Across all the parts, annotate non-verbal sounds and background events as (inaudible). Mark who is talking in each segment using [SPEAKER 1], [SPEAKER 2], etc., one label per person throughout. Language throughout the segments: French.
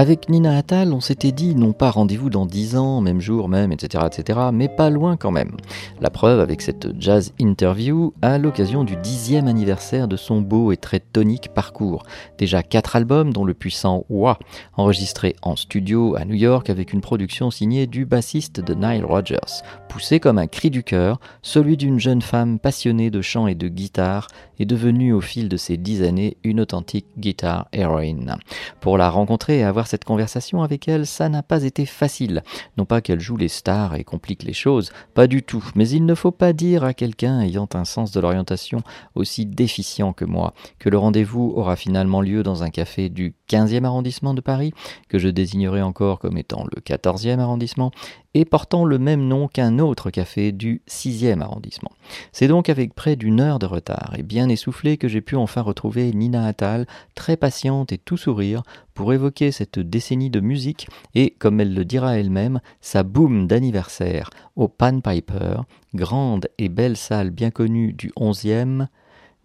[SPEAKER 1] Avec Nina Attal, on s'était dit non pas rendez-vous dans 10 ans, même jour, même, etc., etc., mais pas loin quand même. La preuve avec cette jazz interview à l'occasion du dixième anniversaire de son beau et très tonique parcours. Déjà quatre albums, dont le puissant Wah, enregistré en studio à New York avec une production signée du bassiste de Nile Rodgers, poussé comme un cri du cœur, celui d'une jeune femme passionnée de chant et de guitare, est devenue au fil de ces dix années une authentique guitare héroïne. Pour la rencontrer et avoir cette conversation avec elle, ça n'a pas été facile. Non pas qu'elle joue les stars et complique les choses, pas du tout, mais il ne faut pas dire à quelqu'un ayant un sens de l'orientation aussi déficient que moi que le rendez-vous aura finalement lieu dans un café du 15e arrondissement de Paris, que je désignerai encore comme étant le 14e arrondissement, et portant le même nom qu'un autre café du 6e arrondissement. C'est donc avec près d'une heure de retard et bien essoufflé que j'ai pu enfin retrouver Nina Attal, très patiente et tout sourire, pour évoquer cette décennie de musique et, comme elle le dira elle-même, sa boom d'anniversaire au Pan Piper, grande et belle salle bien connue du 11e,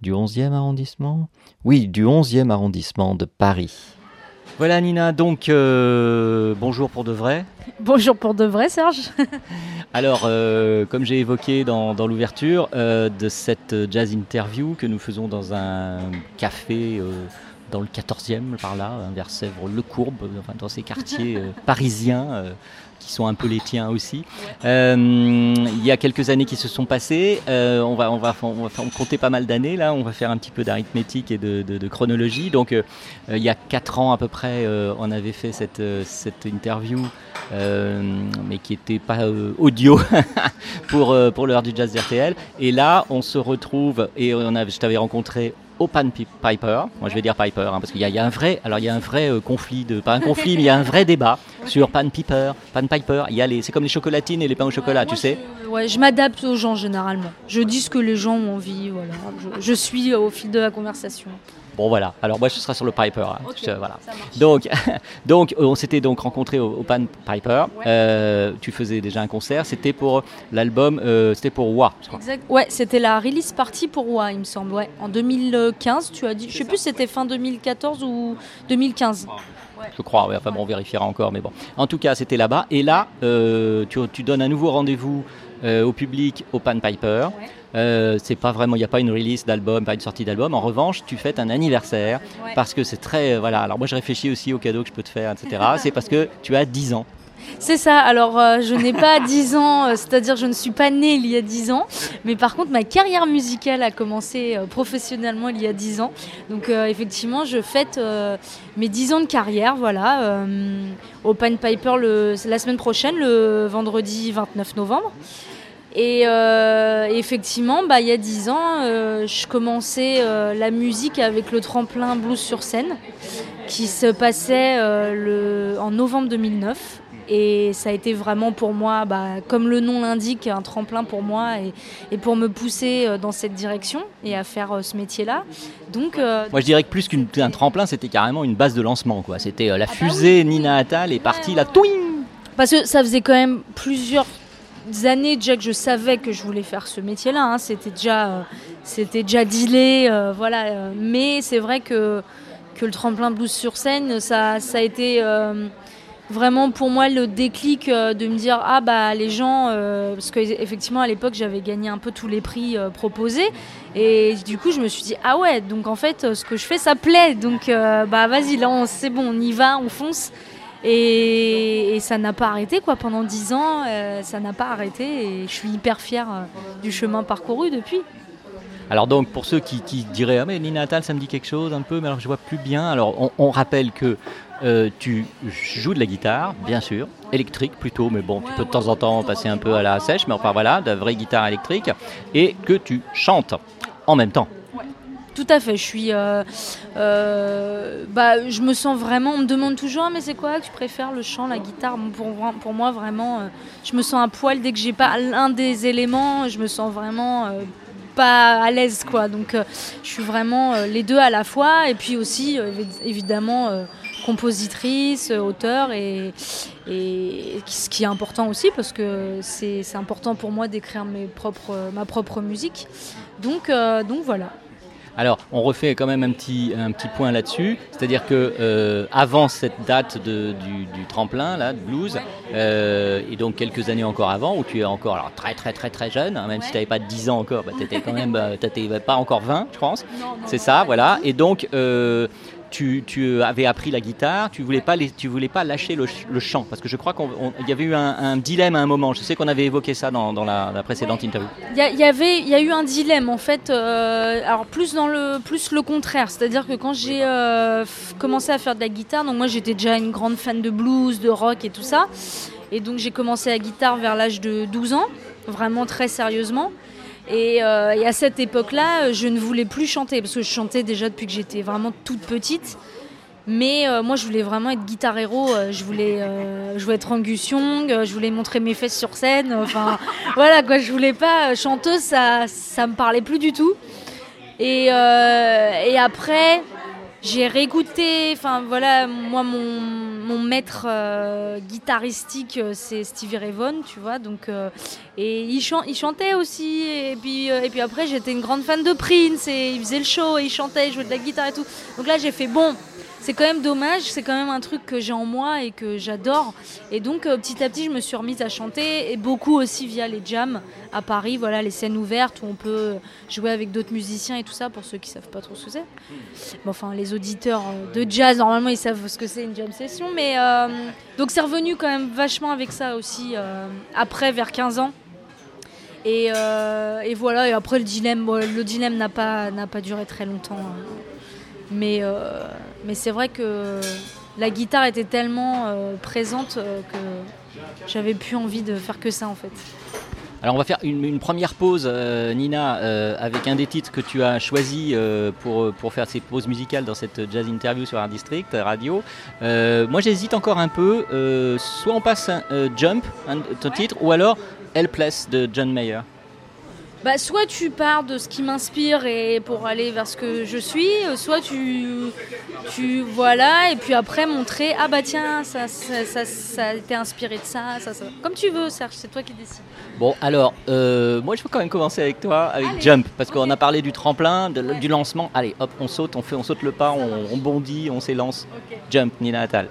[SPEAKER 1] du 11e arrondissement? Oui, du 11e arrondissement de Paris. Voilà Nina, donc euh, bonjour pour de vrai. (laughs)
[SPEAKER 2] Bonjour pour de vrai, Serge. (laughs)
[SPEAKER 1] Alors, euh, comme j'ai évoqué dans, dans l'ouverture euh, de cette jazz interview que nous faisons dans un café dans le 14e, par là, vers Sèvres-le-Courbe, enfin, dans ces quartiers euh, (laughs) parisiens euh, qui sont un peu les tiens aussi. Euh, il y a quelques années qui se sont passées, euh, on, va, on, va, on va on compter pas mal d'années là, on va faire un petit peu d'arithmétique et de, de- de chronologie. Donc, euh, euh, il y a 4 ans à peu près, euh, on avait fait cette, euh, cette interview, euh, mais qui n'était pas euh, audio (laughs) pour, euh, pour l'heure du jazz RTL. Et là, on se retrouve, et on a, je t'avais rencontré au Pan Pi- Piper, moi je vais dire Piper, hein, parce qu'il y, a- il y a un vrai, alors il y a un vrai euh, conflit, de, pas un conflit, mais il y a un vrai débat sur Pan Piper, Pan Piper. Il y a les, c'est comme les chocolatines et les pains au chocolat, tu sais.
[SPEAKER 2] Je, ouais, je m'adapte aux gens généralement. Je dis ce que les gens ont envie. Voilà. Je, je suis au fil de la conversation.
[SPEAKER 1] Bon voilà. Alors moi je serai sur le Piper. hein. Je- voilà.
[SPEAKER 2] ça.
[SPEAKER 1] Donc, (laughs) donc on s'était donc rencontrés au, au Pan Piper. Euh, tu faisais déjà un concert. C'était pour l'album, euh, c'était pour Wa, je crois.
[SPEAKER 2] Exact. Ouais, c'était la release party pour Wa, il me semble. Ouais. En 2015, tu as dit. Je sais plus si c'était fin 2014 ou 2015.
[SPEAKER 1] Je crois, ouais, enfin bon, on vérifiera encore, mais bon. En tout cas, c'était là-bas. Et là, euh, tu, tu donnes un nouveau rendez-vous au public au Pan Piper.
[SPEAKER 2] Ouais.
[SPEAKER 1] Euh, c'est pas vraiment, il n'y a pas une release d'album, pas une sortie d'album. En revanche, tu fêtes un anniversaire
[SPEAKER 2] Ouais.
[SPEAKER 1] parce que c'est très, euh, voilà. Alors moi, je réfléchis aussi aux cadeaux que je peux te faire, etc. (laughs) c'est parce que tu as 10 ans.
[SPEAKER 2] C'est ça, alors euh, je n'ai pas 10 ans, euh, c'est-à-dire je ne suis pas née il y a 10 ans, mais par contre ma carrière musicale a commencé euh, professionnellement il y a 10 ans. Donc euh, effectivement je fête euh, mes 10 ans de carrière, voilà, euh, au Pan Piper le, la semaine prochaine, le vendredi 29 novembre. Et euh, effectivement, bah, il y a 10 ans, euh, je commençais euh, la musique avec le tremplin Blues sur scène, qui se passait le, en novembre 2009. Et ça a été vraiment pour moi, bah, comme le nom l'indique, un tremplin pour moi et, et pour me pousser dans cette direction et à faire ce métier-là. Donc, euh,
[SPEAKER 1] Moi, je dirais que plus qu'un tremplin, c'était carrément une base de lancement, quoi. C'était euh, la
[SPEAKER 2] bah
[SPEAKER 1] fusée Nina Attal est partie, la touing
[SPEAKER 2] Parce que ça faisait quand même plusieurs années déjà que je savais que je voulais faire ce métier-là. hein. C'était déjà, euh, c'était déjà dealé, euh, voilà. euh, mais c'est vrai que, que le tremplin blues sur scène, ça, ça a été euh, vraiment pour moi le déclic de me dire ah bah les gens, parce qu'effectivement à l'époque j'avais gagné un peu tous les prix proposés. Et du coup, je me suis dit, ah ouais, donc en fait, ce que je fais, ça plaît. Donc, bah vas-y, là, c'est bon, on y va, on fonce. Et, ça n'a pas arrêté quoi pendant dix ans, euh, ça n'a pas arrêté et je suis hyper fière euh, du chemin parcouru depuis.
[SPEAKER 1] Alors donc pour ceux qui, diraient ah mais Nina Attal ça me dit quelque chose un peu mais alors je vois plus bien. Alors on, on rappelle que euh, tu joues de la guitare, bien sûr, électrique plutôt, mais bon, tu peux de temps en temps passer un peu à la sèche, mais enfin voilà, de la vraie guitare électrique, et que tu chantes en même temps.
[SPEAKER 2] Tout à fait, je suis. euh, euh, bah, je me sens vraiment. On me demande toujours, Ah, mais c'est quoi que tu préfères, le chant, la guitare? Pour, moi, vraiment, euh, je me sens à poil dès que j'ai pas l'un des éléments. Je me sens vraiment pas à l'aise, quoi. Donc, je suis vraiment les deux à la fois, et puis aussi, évi- évidemment. compositrice, auteur et, ce qui est important aussi parce que c'est important pour moi d'écrire mes propres, ma propre musique. Donc, donc voilà.
[SPEAKER 1] Alors, on refait quand même un petit, un petit point là-dessus, c'est-à-dire que euh, avant cette date de- du, du tremplin là, de blues, euh, et donc quelques années encore avant, où tu es encore alors, très très très très jeune, hein, même si tu n'avais pas 10 ans encore, bah, tu étais quand même, euh, t'étais pas encore 20, je pense. C'est ça, voilà. Et donc, euh, tu, tu avais appris la guitare, tu voulais pas, les- tu voulais pas lâcher le, ch- le chant, parce que je crois qu'il y avait eu un, un dilemme à un moment. Je sais qu'on avait évoqué ça dans, dans la, la précédente interview.
[SPEAKER 2] Il y, avait, il y a eu un dilemme en fait. euh, alors plus dans le, plus le contraire, c'est-à-dire que quand j'ai euh, commencé à faire de la guitare, donc moi j'étais déjà une grande fan de blues, de rock et tout ça, et donc j'ai commencé la guitare vers l'âge de 12 ans, vraiment très sérieusement. Et, euh, et à cette époque-là, je ne voulais plus chanter parce que je chantais déjà depuis que j'étais vraiment toute petite. Mais euh, moi, je voulais vraiment être guitar héros. euh, Je voulais, je voulais être Angus Young. Je voulais montrer mes fesses sur scène. Enfin, (laughs) voilà quoi. Je voulais pas chanteuse. Ça, ça me parlait plus du tout. Et après, j'ai réécouté. Enfin voilà, moi mon, mon maître euh, guitaristique, euh, c'est Stevie Ray Vaughan, tu vois. Donc euh, et il, chan- il chantait aussi. Et puis euh, et puis après, j'étais une grande fan de Prince et il faisait le show et il chantait, il jouait de la guitare et tout. Donc là, j'ai fait bon. C'est quand même dommage, c'est quand même un truc que j'ai en moi et que j'adore. Et donc euh, petit à petit, je me suis remise à chanter et beaucoup aussi via les jams à Paris, voilà les scènes ouvertes où on peut jouer avec d'autres musiciens et tout ça pour ceux qui savent pas trop ce que c'est. Enfin, les auditeurs euh, de jazz normalement ils savent ce que c'est une jam session, mais euh, donc c'est revenu quand même vachement avec ça aussi après vers 15 ans. Et, voilà, et après le dilemme, le dilemme n'a pas, pas duré très longtemps. hein. Mais, mais c'est vrai que la guitare était tellement euh, présente euh, que j'avais plus envie de faire que ça en fait.
[SPEAKER 1] Alors on va faire une, une première pause, euh, Nina, euh, avec un des titres que tu as choisi euh, pour, pour faire ces pauses musicales dans cette jazz interview sur Art District Radio. Moi j'hésite encore un peu, soit on passe un, Jump, un, ton titre, ou alors Helpless de John Mayer.
[SPEAKER 2] Bah, soit tu pars de ce qui m'inspire et pour aller vers ce que je suis, soit tu, tu voilà et puis après montrer ah bah tiens ça ça, ça, ça a été inspiré de ça, ça, ça. comme tu veux Serge, c'est toi qui décides.
[SPEAKER 1] Bon alors, euh, moi je veux quand même commencer avec toi, avec
[SPEAKER 2] Allez.
[SPEAKER 1] Jump, parce qu'on a parlé du tremplin, de-
[SPEAKER 2] Ouais.
[SPEAKER 1] du lancement. Allez hop, on saute, on, fait, on saute le pas, on, on bondit, on s'élance. Jump, Nina Attal.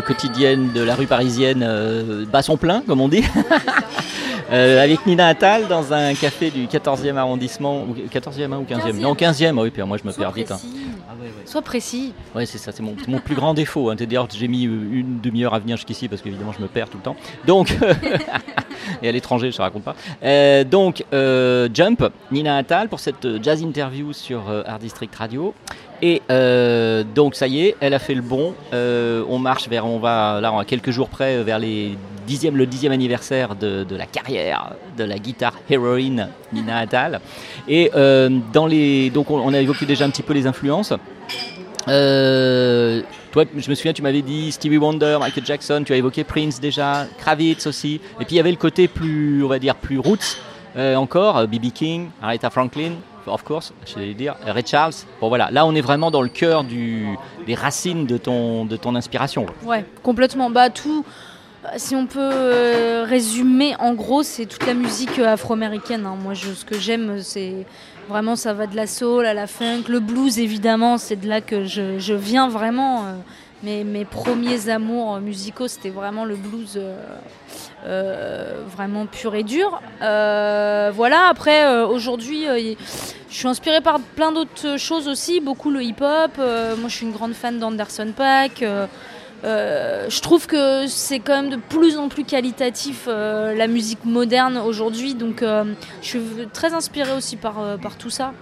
[SPEAKER 1] Quotidienne de la rue parisienne euh, bat son plein, comme on dit. (laughs) Euh, avec Nina Attal dans un café du 14e arrondissement, ou 14e hein, ou 15e, Non, 15e, oui, puis moi je me
[SPEAKER 2] Sois
[SPEAKER 1] perds vite. hein. Ah ouais, ouais.
[SPEAKER 2] Sois précis.
[SPEAKER 1] Ouais, c'est ça, c'est mon, plus grand défaut. Hein. D'ailleurs, j'ai mis euh, une demi-heure à venir jusqu'ici parce qu'évidemment, je me perds tout le temps. Donc, (laughs) et à l'étranger, je ne raconte pas. Euh, donc, euh, Jump, Nina Attal pour cette jazz interview sur Art District Radio. Et euh, donc, ça y est, elle a fait le bon. Euh, on marche vers, on va là, on a quelques jours près vers les dixième, le dixième anniversaire de, la carrière de la guitare héroïne Nina Attal. Et euh, dans les, donc, on, a évoqué déjà un petit peu les influences. Euh, toi, je me souviens, tu m'avais dit Stevie Wonder, Michael Jackson, tu as évoqué Prince déjà, Kravitz aussi. Et puis il y avait le côté plus, on va dire, plus roots euh, encore, B.B. King, Aretha Franklin, of course, je vais dire, Ray Charles. Bon voilà, là on est vraiment dans le cœur des racines de ton, de ton inspiration.
[SPEAKER 2] Ouais, complètement. Bah tout. Si on peut euh, résumer, en gros, c'est toute la musique euh, afro-américaine. hein. Moi, je, ce que j'aime, c'est vraiment ça va de la soul à la funk, le blues évidemment. C'est de là que je, viens vraiment. euh, mes, premiers amours musicaux, c'était vraiment le blues, euh, vraiment pur et dur. Euh, voilà. Après, euh, aujourd'hui, je suis inspirée par plein d'autres choses aussi, beaucoup le hip-hop. Moi, je suis une grande fan d'Anderson Paak. Euh, je trouve que c'est quand même de plus en plus qualitatif euh, la musique moderne aujourd'hui, donc euh, je suis très inspirée aussi par, par tout ça.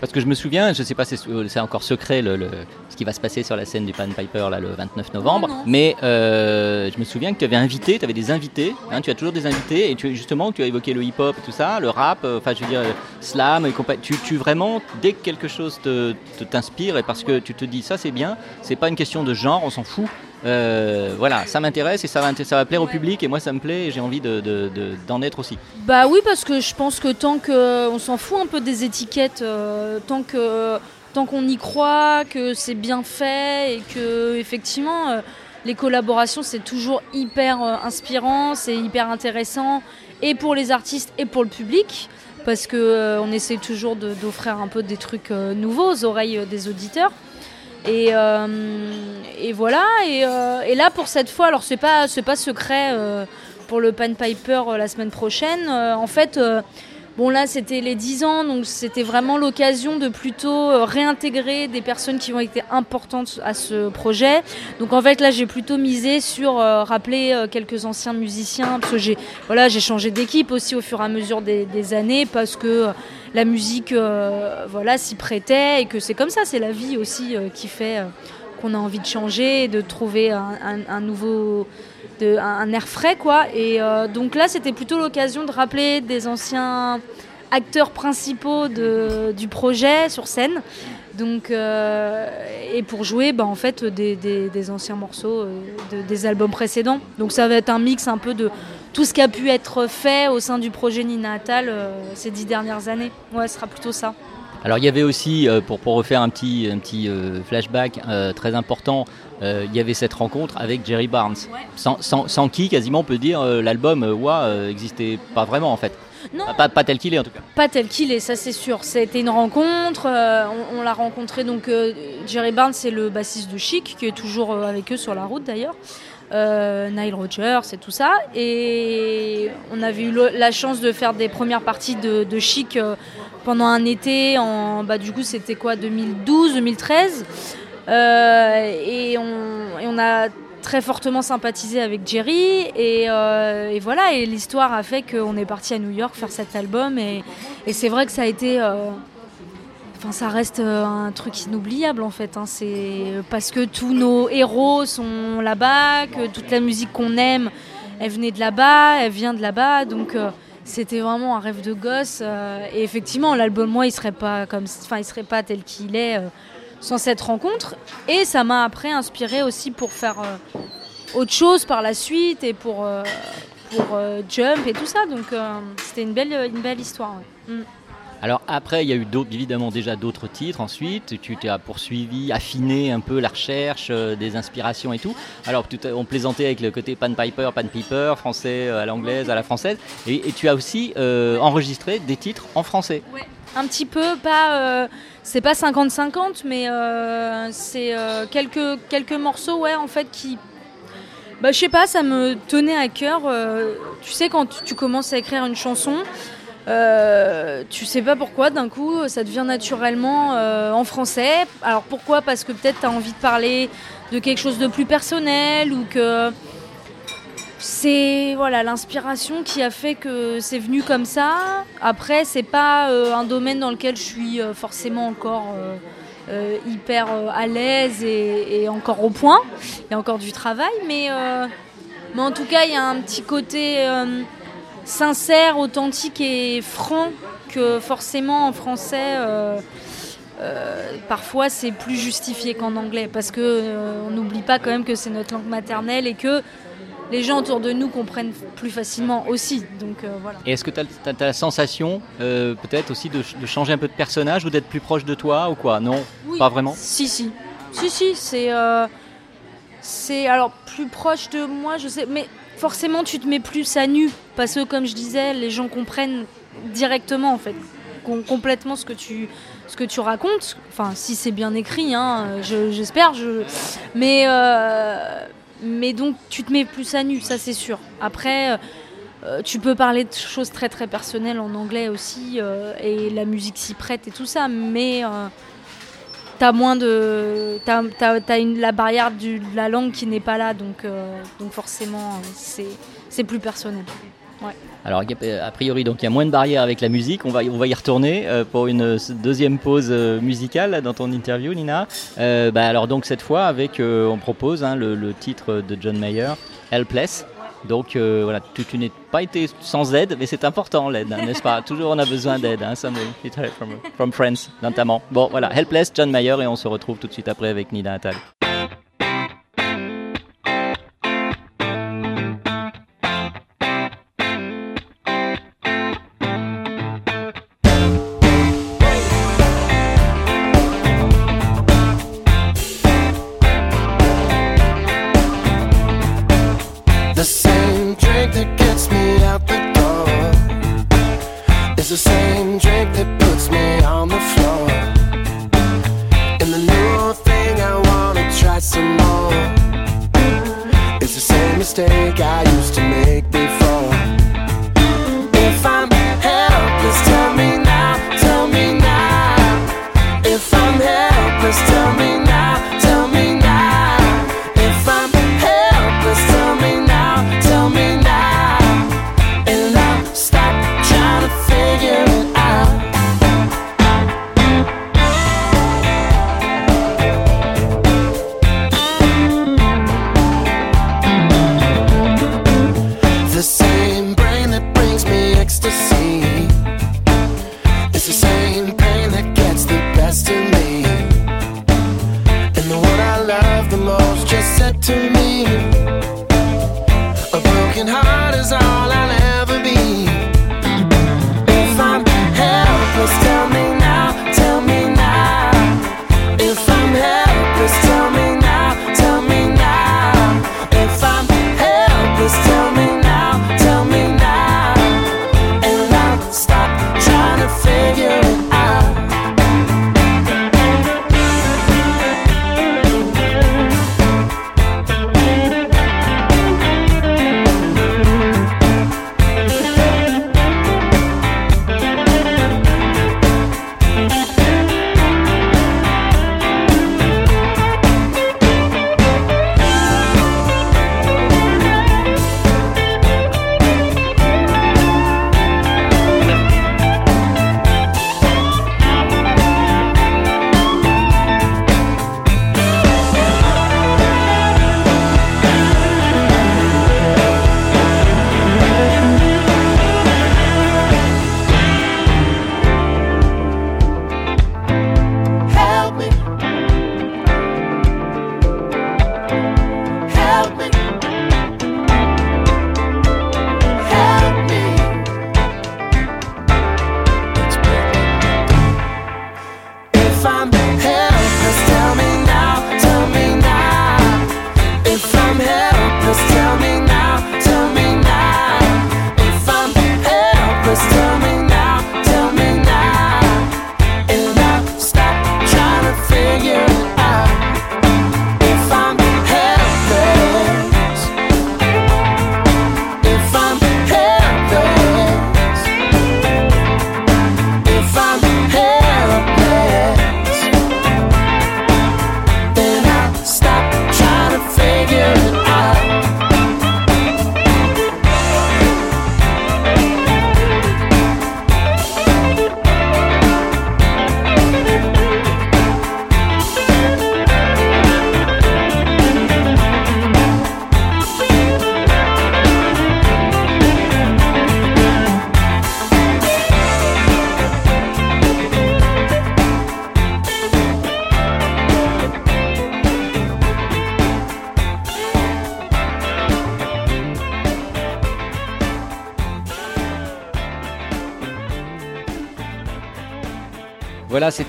[SPEAKER 1] Parce que je me souviens, je sais pas, c'est c'est encore secret le, le- ce qui va se passer sur la scène du Pan Piper là, le 29 novembre,
[SPEAKER 2] Non, non.
[SPEAKER 1] mais je me souviens que tu avais invité, tu avais des invités, hein, tu as toujours des invités, et tu, justement, tu as évoqué le hip-hop et tout ça, le rap, enfin je veux dire, slam et compagnie. Tu, tu vraiment, dès que quelque chose te te- t'inspire, et parce que tu te dis ça c'est bien, c'est pas une question de genre, on s'en fout. Euh, voilà, ça m'intéresse et ça va, ça va plaire au public et moi ça me plaît et j'ai envie d'en de, être aussi.
[SPEAKER 2] Bah oui, parce que je pense que tant que on s'en fout un peu des étiquettes, euh, tant tant qu'on y croit, que c'est bien fait et que effectivement euh, les collaborations c'est toujours hyper euh, inspirant, c'est hyper intéressant et pour les artistes et pour le public parce que euh, on essaie toujours d'offrir un peu des trucs euh, nouveaux aux oreilles euh, des auditeurs. Et, euh, et voilà. Et, euh, et là pour cette fois, alors c'est pas pas secret. euh, pour le Pan Piper la semaine prochaine. En fait, bon là c'était les 10 ans, donc c'était vraiment l'occasion de plutôt euh, réintégrer des personnes qui ont été importantes à ce projet. Donc en fait là j'ai plutôt misé sur euh, rappeler euh, quelques anciens musiciens, parce que j'ai changé d'équipe aussi au fur et à mesure des, années, parce que la musique voilà, s'y prêtait, et que c'est comme ça, c'est la vie aussi qui fait... qu'on a envie de changer, de trouver un nouveau, de, un, air frais quoi. Et euh, donc là, c'était plutôt l'occasion de rappeler des anciens acteurs principaux de, du projet sur scène. Donc, euh, et pour jouer, bah, en fait, des, des- anciens morceaux euh, de- des albums précédents. Donc ça va être un mix un peu de tout ce qui a pu être fait au sein du projet Nina Attal ces dix dernières années. Ouais, ce sera plutôt ça.
[SPEAKER 1] Alors il y avait aussi, pour, pour refaire un petit, un petit flashback très important, euh, il y avait cette rencontre avec Jerry Barnes, sans, sans- sans qui quasiment on peut dire euh, l'album euh, Wa euh, existait pas vraiment en fait.
[SPEAKER 2] Non.
[SPEAKER 1] Pas, pas tel qu'il est en tout cas.
[SPEAKER 2] Pas tel qu'il est, ça c'est sûr. C'était une rencontre. on on l'a rencontré donc Jerry Barnes, c'est le bassiste de Chic, qui est toujours avec eux sur la route d'ailleurs. Euh, Nile Rodgers et tout ça. Et on avait eu la chance de faire des premières parties de, de Chic euh, pendant un été. En, bah, du coup, c'était quoi 2012, 2013. Euh, et, on, a très fortement sympathisé avec Jerry. Et, euh, et voilà et l'histoire a fait qu'on est parti à New York faire cet album. Et, c'est vrai que ça a été euh, enfin ça reste un truc inoubliable en fait hein. c'est parce que tous nos héros sont là-bas que toute la musique qu'on aime elle venait de là-bas elle vient de là-bas. Donc c'était vraiment un rêve de gosse. Et effectivement l'album moi il serait pas comme enfin il serait pas tel qu'il est sans cette rencontre. Et ça m'a après inspiré aussi pour faire euh, autre chose par la suite et pour, euh, pour euh, Jump et tout ça. Donc c'était une belle, histoire. Mm.
[SPEAKER 1] Alors après, il y a eu évidemment déjà d'autres titres ensuite. Tu t'es poursuivi, affiné un peu la recherche, euh, des inspirations et tout. Alors on plaisantait avec le côté pan piper, pan piper, français euh, à l'anglaise, à la française. Et, tu as aussi euh, enregistré des titres en français.
[SPEAKER 2] Ouais. Un petit peu, pas, c'est pas 50-50, mais c'est quelques, quelques morceaux, ouais, en fait, qui bah, je sais pas, ça me tenait à cœur. tu sais, quand tu commences à écrire une chanson, euh, tu sais pas pourquoi, d'un coup, ça devient naturellement euh, en français. Alors pourquoi? Parce que peut-être tu as envie de parler de quelque chose de plus personnel ou que c'est voilà l'inspiration qui a fait que c'est venu comme ça. Après, c'est pas euh, un domaine dans lequel je suis forcément encore hyper à l'aise et, encore au point. Il y a encore du travail, mais, mais en tout cas, il y a un petit côté sincère, authentique et franc que forcément en français. Euh, euh, parfois c'est plus justifié qu'en anglais parce que euh, on n'oublie pas quand même que c'est notre langue maternelle et que les gens autour de nous comprennent plus facilement aussi. Donc voilà.
[SPEAKER 1] Et est-ce que tu as, la sensation peut-être aussi de, changer un peu de personnage ou d'être plus proche de toi ou quoi? Non, pas vraiment?
[SPEAKER 2] Si si, si si, c'est c'est alors plus proche de moi, je sais, mais forcément tu te mets plus à nu parce que comme je disais, les gens comprennent directement en fait complètement ce que tu ce que tu racontes. Enfin, si c'est bien écrit, hein, j'espère. Je, mais euh, mais donc tu te mets plus à nu, ça c'est sûr. Après. Euh, tu peux parler de choses très très personnelles en anglais aussi euh, et la musique s'y prête et tout ça, mais t'as moins de. T'as, as, une, la barrière du, de la langue qui n'est pas là, donc, euh, donc forcément, c'est, c'est plus personnel.
[SPEAKER 1] Alors, a priori, donc il y a moins de barrières avec la musique. On va, on va y retourner euh, pour une deuxième pause euh, musicale dans ton interview, Nina. bah, alors, donc cette fois, avec, on propose hein, le, le, titre de John Mayer, Helpless. Donc euh, voilà, tu, n'es pas été sans aide, mais c'est important l'aide, hein, n'est-ce pas? (laughs) Toujours on a besoin d'aide, hein, from, from friends notamment. Bon voilà, Helpless, John Mayer, et on se retrouve tout de suite après avec Nina Attal.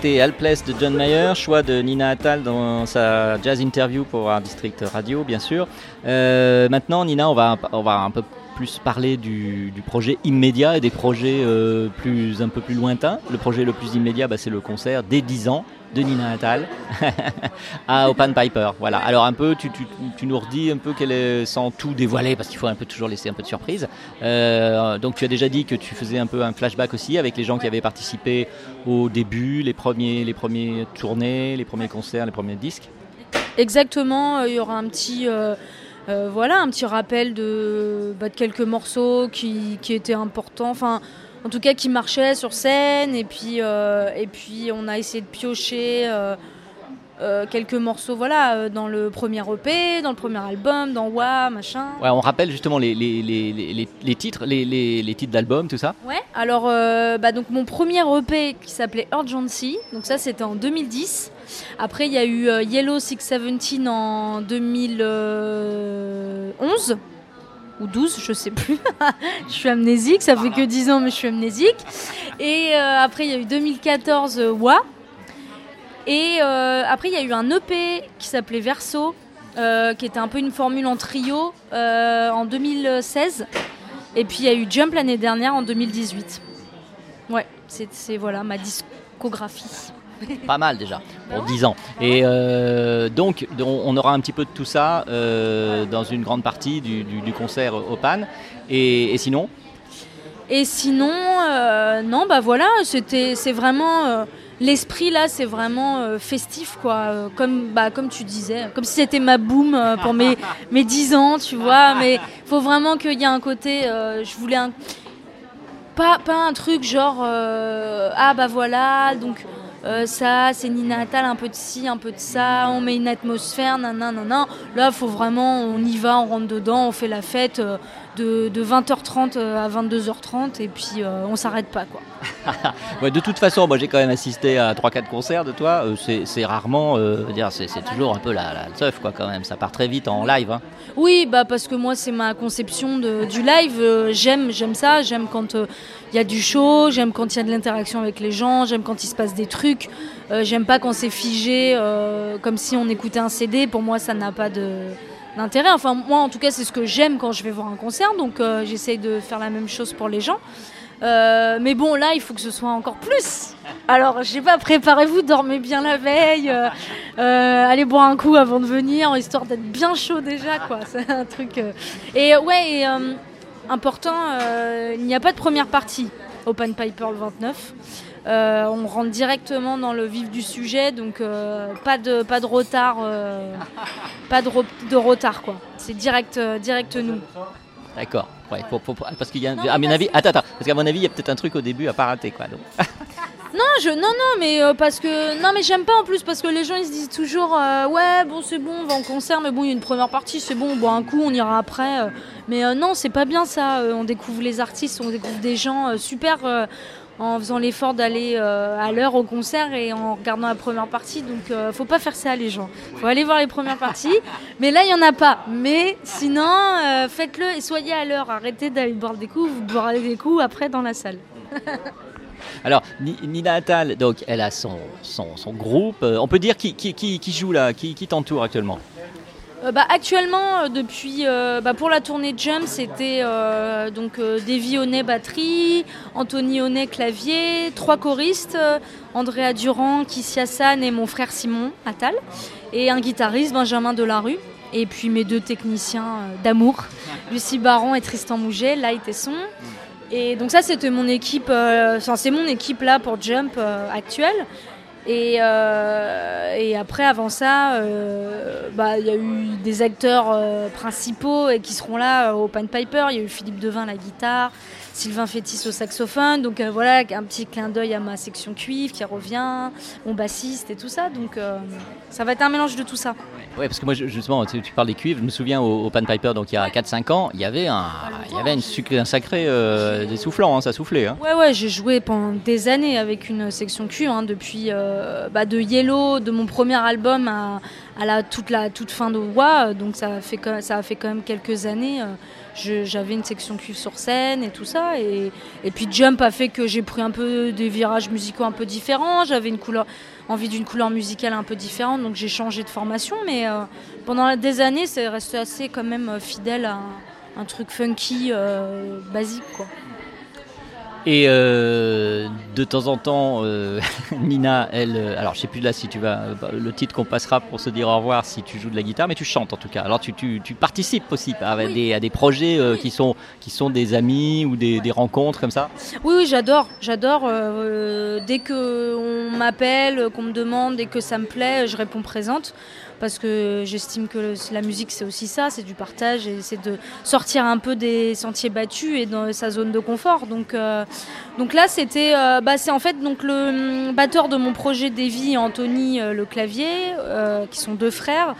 [SPEAKER 1] C'était Helpless de John Mayer, choix de Nina Attal dans sa jazz interview pour Art District Radio, bien sûr. Euh, maintenant, Nina, on va, on va un peu plus parler du, du projet immédiat et des projets euh, plus, un peu plus lointains. Le projet le plus immédiat, bah, c'est le concert dès 10 ans de Nina Attal (laughs) à Open Piper. Voilà. Alors un peu, tu, nous redis un peu quelle est, sans tout dévoiler, parce qu'il faut un peu toujours laisser un peu de surprise. Euh, donc tu as déjà dit que tu faisais un peu un flashback aussi avec les gens qui avaient participé au début, les premiers, les premiers tournées, les premiers concerts, les premiers disques.
[SPEAKER 2] Exactement, euh, il y aura un petit, euh, voilà, un petit rappel de, bah, de quelques morceaux qui, qui étaient importants. Enfin, en tout cas qui marchaient sur scène. Et puis euh, et puis on a essayé de piocher euh, euh, quelques morceaux voilà euh, dans le premier EP dans le premier album dans Wa machin.
[SPEAKER 1] Ouais, on rappelle justement les, les, les, les, les titres, les, les, les titres d'albums, tout ça.
[SPEAKER 2] ouais. Alors euh, bah, donc mon premier EP qui s'appelait Urgency. Donc ça c'était en 2010 après il y a eu Yellow 617 en 2011 ou 12, je sais plus. (laughs) je suis amnésique, ça fait que 10 ans, mais je suis amnésique. Et euh, après, il y a eu 2014 euh, Wa. Et euh, après, il y a eu un EP qui s'appelait Verso, qui était un peu une formule en trio en 2016. Et puis, il y a eu Jump l'année dernière en 2018. Ouais, c'est, voilà ma discographie.
[SPEAKER 1] Pas mal déjà, pour 10 ans. Et euh, donc, on aura un petit peu de tout ça euh, dans une grande partie du, du, du concert au PAN. Et, et sinon
[SPEAKER 2] Et sinon, euh, non, bah voilà, c'était, c'est vraiment l'esprit là, c'est vraiment festif quoi, comme bah comme tu disais, comme si c'était ma boom pour mes (laughs) mes 10 ans, tu vois. Mais faut vraiment qu'il y ait un côté, je voulais un pas pas un truc genre euh, ah bah voilà donc. Euh, ça, c'est Nina Attal, un peu de ci, un peu de ça, on met une atmosphère, nan nan nan nan. Là, faut vraiment, on y va, on rentre dedans, on fait la fête euh, de, de 20h30 à 22h30 et puis euh, on s'arrête pas quoi. (laughs)
[SPEAKER 1] Ouais, De toute façon, moi j'ai quand même assisté à 3-4 concerts de toi. Euh, c'est rarement, euh, dire, c'est toujours un peu la, la teuf quoi quand même. Ça part très vite en live. hein.
[SPEAKER 2] Oui, bah parce que moi c'est ma conception de, du live. Euh, j'aime, j'aime ça. J'aime quand il y a du show. J'aime quand il y a de l'interaction avec les gens. J'aime quand il se passe des trucs. Euh, j'aime pas quand c'est figé, euh, comme si on écoutait un CD. Pour moi, ça n'a pas de d'intérêt. Enfin, moi en tout cas, c'est ce que j'aime quand je vais voir un concert. Donc euh, j'essaye de faire la même chose pour les gens. Euh, mais bon, là, il faut que ce soit encore plus. Alors, je sais pas, préparez-vous, dormez bien la veille, euh, allez boire un coup avant de venir, histoire d'être bien chaud déjà, quoi. (laughs) C'est un truc. Et ouais, important, il n'y a pas de première partie Open Piper le 29. Euh, on rentre directement dans le vif du sujet, donc euh, pas de pas de retard, euh, pas de, de retard quoi. C'est direct, direct nous.
[SPEAKER 1] D'accord. Ouais, parce qu'il y a,
[SPEAKER 2] Non,
[SPEAKER 1] à mon avis, attends, attends, parce qu'à mon avis, il y a peut-être un truc au début à pas rater quoi. donc. (laughs)
[SPEAKER 2] Non, je, non, non, mais parce que non, mais j'aime pas en plus parce que les gens ils se disent toujours ouais bon c'est bon on va en concert mais bon il y a une première partie c'est bon on boit un coup on ira après mais non c'est pas bien ça on découvre les artistes on découvre des gens super en faisant l'effort d'aller euh, à l'heure au concert et en regardant la première partie. Donc euh, faut pas faire ça les gens. Faut aller voir les premières parties. Mais là il y en a pas. Mais sinon euh, faites-le et soyez à l'heure. Arrêtez d'aller boire des coups. Vous boirez des coups après dans la salle. (laughs)
[SPEAKER 1] Alors, Ni- Nina Attal, donc, elle a son, son, son groupe. On peut dire qui, qui, qui, qui joue là, qui, qui t'entoure actuellement?
[SPEAKER 2] Euh, bah, actuellement, euh, depuis euh, bah, pour la tournée Jump, c'était donc Davy Honnet batterie, Anthony Honnet clavier, trois choristes, Andrea Durand, Kissi Hassan et mon frère Simon Attal, et un guitariste Benjamin Delarue, et puis mes deux techniciens d'amour, Lucie Baron et Tristan Mouget, light et son. Et donc ça, c'était mon équipe, c'est mon équipe là pour Jump actuelle. Et, euh, et après, avant ça, euh, bah, il y a eu des acteurs euh, principaux et qui seront là euh, au Pan Piper. Il y a eu Philippe Devin la guitare, Sylvain Fétis au saxophone. Donc euh, voilà, un petit clin d'œil à ma section cuivre qui revient, mon bassiste et tout ça. Donc euh, ça va être un mélange de tout ça.
[SPEAKER 1] Ouais, parce que moi, justement, tu, tu parles des cuivres. Je me souviens au, au Pan Piper, donc il y a 4-5 ans, il y avait un, il y avait une sucré- un sacré euh, des soufflants, hein, ça soufflait. Hein.
[SPEAKER 2] Ouais, ouais, j'ai joué pendant des années avec une section cuivre, hein, depuis euh, bah, de Yellow, de mon premier album à, à la toute la toute fin de voix, donc ça fait ça a fait quand même quelques années. J'avais une section cuivre sur scène et tout ça, et, puis Jump a fait que j'ai pris un peu des virages musicaux un peu différents. J'avais une couleur, envie d'une couleur musicale un peu différente, donc j'ai changé de formation. Mais euh, pendant des années, c'est resté assez quand même euh, fidèle à un, un truc funky euh, basique, quoi.
[SPEAKER 1] Et euh, de temps en temps, euh, (laughs) Nina, elle, euh, alors je sais plus là si tu vas, le titre qu'on passera pour se dire au revoir si tu joues de la guitare, mais tu chantes en tout cas. Alors tu, tu, tu participes aussi à,
[SPEAKER 2] Oui.
[SPEAKER 1] des, à des projets qui, sont, qui sont des amis ou des, des rencontres comme ça?
[SPEAKER 2] Oui, oui, j'adore, j'adore. dès que on m'appelle, qu'on me demande, dès que ça me plaît, je réponds présente. Parce que j'estime que la musique, c'est aussi ça, c'est du partage et c'est de sortir un peu des sentiers battus et dans sa zone de confort. Donc, euh, donc là, c'était, euh, bah, c'est en fait donc le hum, batteur de mon projet Davy et Anthony euh, le clavier, qui sont deux frères,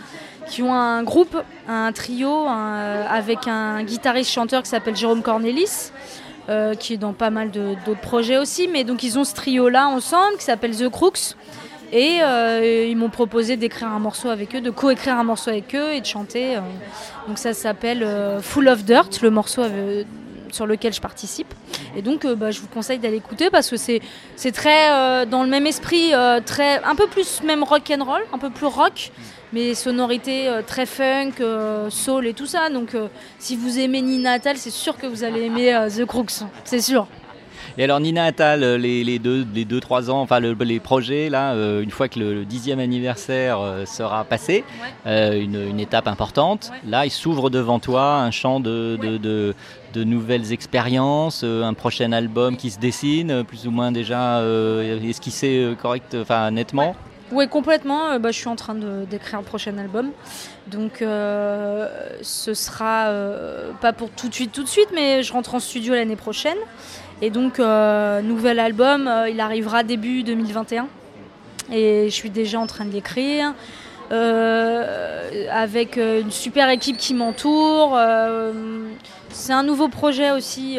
[SPEAKER 2] qui ont un groupe, un trio avec un guitariste-chanteur qui s'appelle Jérôme Cornelis qui est dans pas mal d'autres projets aussi. Mais donc ils ont ce trio-là ensemble qui s'appelle The Crooks. Et euh, ils m'ont proposé d'écrire un morceau avec eux, de coécrire un morceau avec eux et de chanter. euh. donc ça s'appelle euh, Full of Dirt, le morceau sur lequel je participe. Et donc bah, je vous conseille d'aller écouter parce que c'est très dans le même esprit, très un peu plus même rock and roll, un peu plus rock, mais sonorité très funk, soul et tout ça. Donc si vous aimez Nina c'est sûr que vous allez aimer The Crooks, c'est sûr.
[SPEAKER 1] Et alors Nina Attal, les, les deux, les deux, trois ans, enfin le- les projets là, euh, une fois que le, dixième anniversaire euh, sera passé, euh, une, une étape importante, là il s'ouvre devant toi un champ de, de, de- de nouvelles expériences, un prochain album qui se dessine, plus ou moins déjà euh, esquissé correct, enfin nettement.
[SPEAKER 2] Oui, complètement. Bah, je suis en train d'écrire un prochain album. Donc, euh, ce sera euh, pas pour tout de suite, tout de suite, mais je rentre en studio l'année prochaine. Et donc, euh, nouvel album, euh, il arrivera début 2021. Et je suis déjà en train de l'écrire. euh, avec une super équipe qui m'entoure. c'est un nouveau projet aussi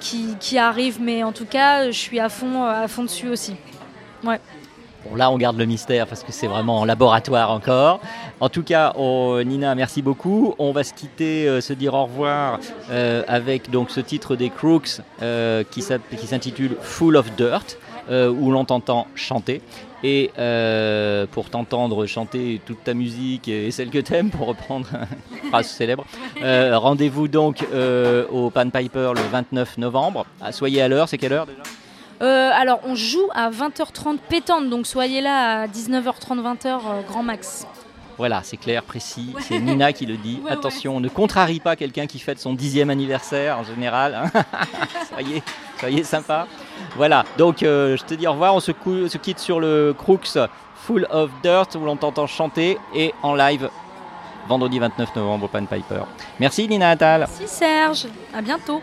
[SPEAKER 2] qui, qui arrive, mais en tout cas, je suis à fond, à fond dessus aussi. Ouais.
[SPEAKER 1] Bon, là, on garde le mystère parce que c'est vraiment en laboratoire encore. En tout cas, on- Nina, merci beaucoup. On va se quitter, euh, se dire au revoir euh, avec donc ce titre des Crooks euh, qui s'intitule Full of Dirt, où l'on t'entend chanter. Et pour t'entendre chanter toute ta musique et celle que t'aimes, pour reprendre une phrase célèbre, rendez-vous donc au Pan Piper le 29 novembre. Ah, soyez à l'heure, c'est quelle heure déjà?
[SPEAKER 2] Euh, alors, on joue à 20h30 pétante, donc soyez là à 19h30, 20h, euh, grand max.
[SPEAKER 1] Voilà, c'est clair, précis. C'est Nina qui le dit. (laughs) Attention, on ne contrarie pas quelqu'un qui fête son dixième anniversaire en général. hein. (laughs) soyez, soyez sympa. Voilà, donc euh, je te dis au revoir. On se, se quitte sur le Crooks Full of Dirt où l'on t'entend chanter et en live vendredi 29 novembre au Pan Piper. Merci Nina Attal.
[SPEAKER 2] Merci Serge, à bientôt.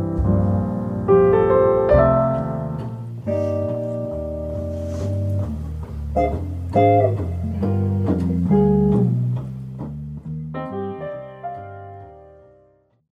[SPEAKER 3] Thank